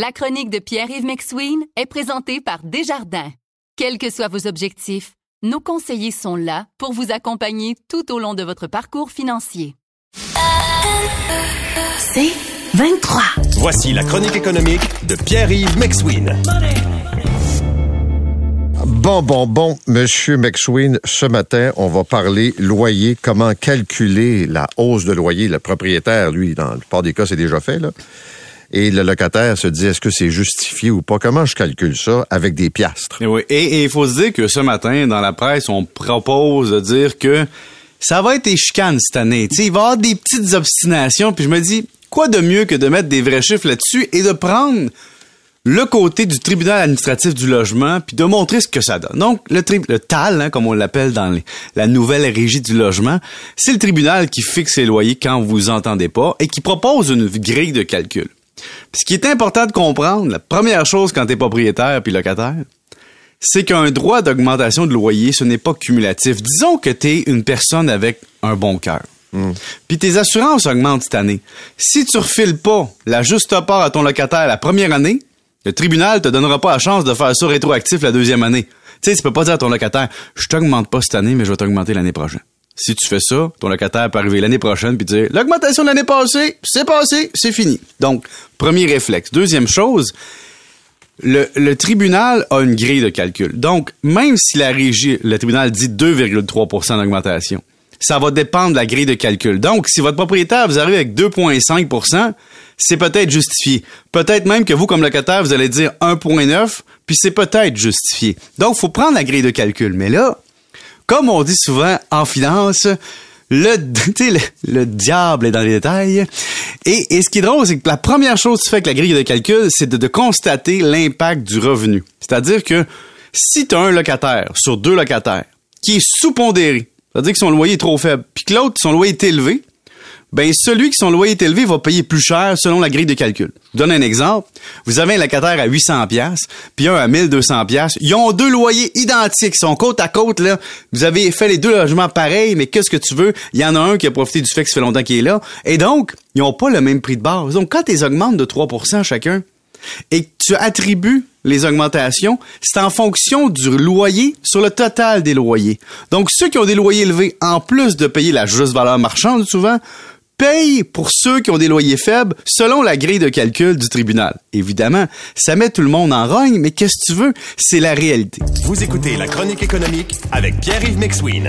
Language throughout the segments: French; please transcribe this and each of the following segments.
La chronique de Pierre-Yves McSween est présentée par Desjardins. Quels que soient vos objectifs, nos conseillers sont là pour vous accompagner tout au long de votre parcours financier. C'est 23. Voici la chronique économique de Pierre-Yves McSween. Bon, bon, bon, Monsieur McSween, ce matin, on va parler loyer, comment calculer la hausse de loyer. Le propriétaire, lui, dans la plupart des cas, c'est déjà fait, là. Et le locataire se dit, est-ce que c'est justifié ou pas? Comment je calcule ça avec des piastres? Et oui, et il faut se dire que ce matin, dans la presse, on propose de dire que ça va être échicane cette année. sais, il va y avoir des petites obstinations, puis je me dis, quoi de mieux que de mettre des vrais chiffres là-dessus et de prendre le côté du tribunal administratif du logement, puis de montrer ce que ça donne. Donc, le, le TAL, hein, comme on l'appelle dans la nouvelle régie du logement, c'est le tribunal qui fixe les loyers quand vous entendez pas et qui propose une grille de calcul. Ce qui est important de comprendre, la première chose quand tu es propriétaire puis locataire, c'est qu'un droit d'augmentation de loyer, ce n'est pas cumulatif. Disons que tu es une personne avec un bon cœur. Hmm. Puis tes assurances augmentent cette année. Si tu refiles pas la juste part à ton locataire la première année, le tribunal te donnera pas la chance de faire ça rétroactif la deuxième année. Tu sais, tu peux pas dire à ton locataire, je t'augmente pas cette année, mais je vais t'augmenter l'année prochaine. Si tu fais ça, ton locataire peut arriver l'année prochaine puis dire, l'augmentation de l'année passée, c'est passé, c'est fini. Donc, premier réflexe. Deuxième chose, le, tribunal a une grille de calcul. Donc, même si la régie, le tribunal dit 2,3% d'augmentation, ça va dépendre de la grille de calcul. Donc, si votre propriétaire vous arrive avec 2,5% c'est peut-être justifié. Peut-être même que vous, comme locataire, vous allez dire 1,9, puis c'est peut-être justifié. Donc, faut prendre la grille de calcul. Mais là, comme on dit souvent en finance, le, le, le, diable est dans les détails. Et, et ce qui est drôle, c'est que la première chose que tu fais avec la grille de calcul, c'est de, de constater l'impact du revenu. C'est-à-dire que si tu as un locataire sur deux locataires qui est sous-pondéré, c'est-à-dire que son loyer est trop faible, puis que l'autre, son loyer est élevé, ben celui qui son loyer est élevé va payer plus cher selon la grille de calcul. Je donne un exemple. Vous avez un locataire à 800 pièces, puis un à 1200 pièces. Ils ont deux loyers identiques, ils sont côte à côte là. Vous avez fait les deux logements pareils, mais qu'est-ce que tu veux? Il y en a un qui a profité du fait que ça fait longtemps qu'il est là, et donc ils ont pas le même prix de base. Donc quand ils augmentent de 3% chacun, et que tu attribues les augmentations, c'est en fonction du loyer sur le total des loyers. Donc ceux qui ont des loyers élevés, en plus de payer la juste valeur marchande souvent, paye pour ceux qui ont des loyers faibles selon la grille de calcul du tribunal. Évidemment, ça met tout le monde en rogne, mais qu'est-ce que tu veux? C'est la réalité. Vous écoutez La Chronique économique avec Pierre-Yves McSween.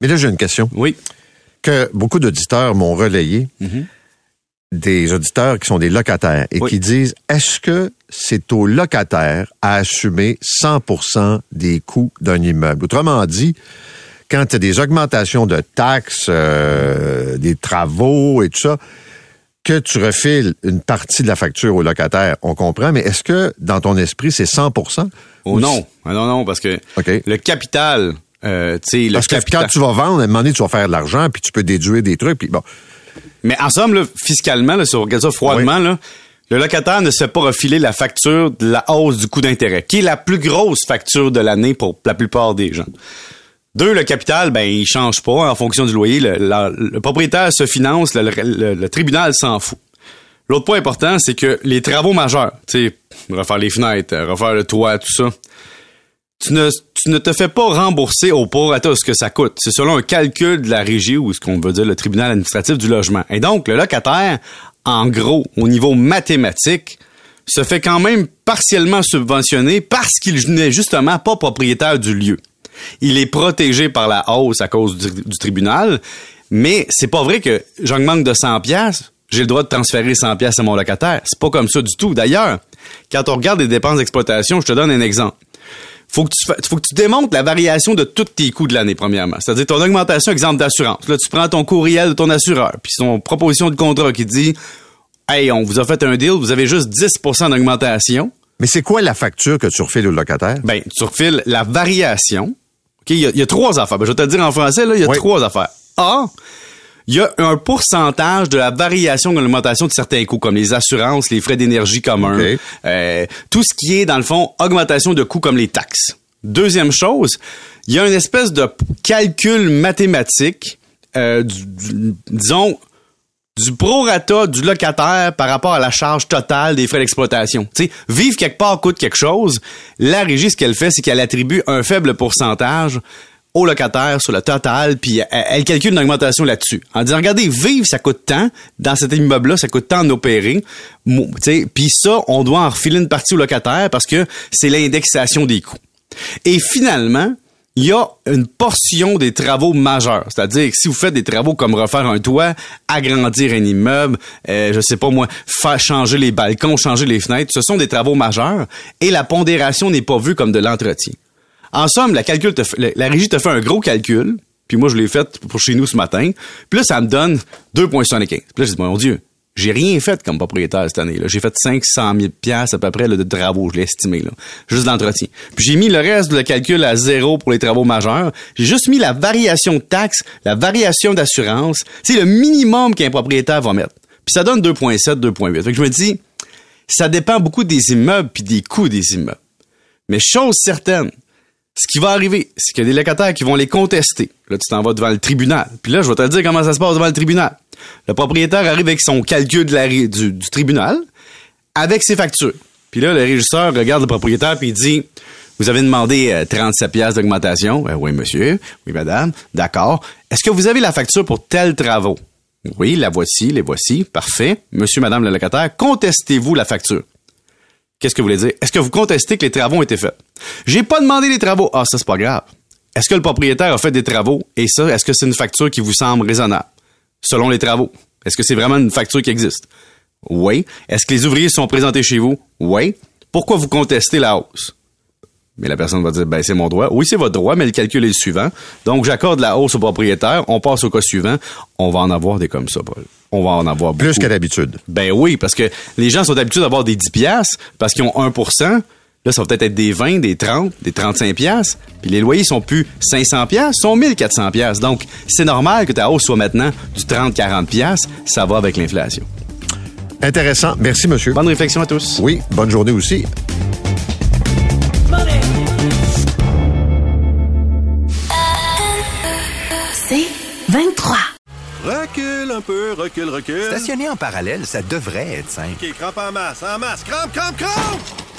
Mais là, j'ai une question. Oui. Que beaucoup d'auditeurs m'ont relayé. Mm-hmm. Des auditeurs qui sont des locataires et qui disent est-ce que c'est au locataire à assumer 100% des coûts d'un immeuble? Autrement dit, quand tu as des augmentations de taxes, euh, des travaux et tout ça, que tu refiles une partie de la facture au locataire, on comprend, mais est-ce que dans ton esprit, c'est 100% Oh non, ah non, non, parce que le capital euh, Parce que quand tu vas vendre, à un moment donné, tu vas faire de l'argent, puis tu peux déduire des trucs, puis bon. Mais en somme, là, fiscalement, là, si on regarde ça froidement, là, le locataire ne se fait pas refiler la facture de la hausse du coût d'intérêt, qui est la plus grosse facture de l'année pour la plupart des gens. Deux, le capital, ben, il change pas en fonction du loyer. Le, propriétaire se finance, le, tribunal s'en fout. L'autre point important, c'est que les travaux majeurs, tu sais, refaire les fenêtres, refaire le toit, tout ça, tu ne, te fais pas rembourser au prorata ce que ça coûte. C'est selon un calcul de la régie ou ce qu'on veut dire le tribunal administratif du logement. Et donc, le locataire, en gros, au niveau mathématique, se fait quand même partiellement subventionner parce qu'il n'est justement pas propriétaire du lieu. Il est protégé par la hausse à cause du, tribunal, mais c'est pas vrai que j'augmente de 100 pièces, j'ai le droit de transférer 100 pièces à mon locataire. C'est pas comme ça du tout. D'ailleurs, quand on regarde les dépenses d'exploitation, je te donne un exemple faut que tu fa- faut que tu démontres la variation de tous tes coûts de l'année premièrement. C'est-à-dire ton augmentation exemple d'assurance. Là tu prends ton courriel de ton assureur puis son proposition de contrat qui dit "Hey, on vous a fait un deal, vous avez juste 10% d'augmentation." Mais c'est quoi la facture que tu refiles au locataire? Ben, tu refiles la variation. OK, il y, a- il y a trois affaires. Ben, je vais te le dire en français là, il y a Oui. trois affaires. A, il y a un pourcentage de la variation de l'augmentation de certains coûts, comme les assurances, les frais d'énergie communs, euh, tout ce qui est, dans le fond, augmentation de coûts comme les taxes. Deuxième chose, il y a une espèce de calcul mathématique, euh, du- du- disons, du prorata du locataire par rapport à la charge totale des frais d'exploitation. Tu sais, vivre quelque part coûte quelque chose. La régie, ce qu'elle fait, c'est qu'elle attribue un faible pourcentage au locataire sur le total, puis elle, calcule une augmentation là-dessus. En disant, regardez, vivre, ça coûte tant. Dans cet immeuble-là, ça coûte tant d'opérer. Puis ça, on doit en refiler une partie au locataire parce que c'est l'indexation des coûts. Et finalement, il y a une portion des travaux majeurs. C'est-à-dire que si vous faites des travaux comme refaire un toit, agrandir un immeuble, euh, je sais pas moi, faire changer les balcons, changer les fenêtres, ce sont des travaux majeurs et la pondération n'est pas vue comme de l'entretien. En somme, la, régie te fait un gros calcul, puis moi je l'ai fait pour chez nous ce matin, puis là ça me donne 2,75. Puis là je dis, mon Dieu, j'ai rien fait comme propriétaire cette année. J'ai fait 500 000 piastres à peu près de travaux, je l'ai estimé, là, juste d'entretien. Puis j'ai mis le reste de calcul à zéro pour les travaux majeurs. J'ai juste mis la variation de taxes, la variation d'assurance. C'est le minimum qu'un propriétaire va mettre. Puis ça donne 2,7, 2,8. Fait que je me dis, ça dépend beaucoup des immeubles puis des coûts des immeubles. Mais chose certaine, ce qui va arriver, c'est qu'il y a des locataires qui vont les contester. Là, tu t'en vas devant le tribunal. Puis là, je vais te dire comment ça se passe devant le tribunal. Le propriétaire arrive avec son calcul de la, du, tribunal, avec ses factures. Puis là, le régisseur regarde le propriétaire puis il dit, vous avez demandé euh, 37 pièces d'augmentation. Ben oui, monsieur. Oui, madame. D'accord. Est-ce que vous avez la facture pour tels travaux? Oui, la voici, les voici. Parfait. Monsieur, madame le locataire, contestez-vous la facture? Qu'est-ce que vous voulez dire? Est-ce que vous contestez que les travaux ont été faits? J'ai pas demandé les travaux. Ah, ça, c'est pas grave. Est-ce que le propriétaire a fait des travaux? Et ça, est-ce que c'est une facture qui vous semble raisonnable? Selon les travaux? Est-ce que c'est vraiment une facture qui existe? Oui. Est-ce que les ouvriers sont présentés chez vous? Oui. Pourquoi vous contestez la hausse? Mais la personne va dire, ben, c'est mon droit. Oui, c'est votre droit, mais le calcul est le suivant. Donc, j'accorde la hausse au propriétaire. On passe au cas suivant. On va en avoir des comme ça, Paul. On va en avoir beaucoup. Plus qu'à d'habitude. Ben oui, parce que les gens sont habitués d'avoir des 10 piastres parce qu'ils ont 1 Là, ça va peut-être être des 20, des 30, des 35 piastres. Puis les loyers sont plus 500 piastres, sont 1400 piastres. Donc, c'est normal que ta hausse soit maintenant du 30-40 piastres. Ça va avec l'inflation. Intéressant. Merci, monsieur. Bonne réflexion à tous. Oui, bonne journée aussi. C'est 23. Recule un peu, recule, recule. Stationner en parallèle, ça devrait être simple. OK, crampe en masse, en masse. Crampe, crampe, crampe!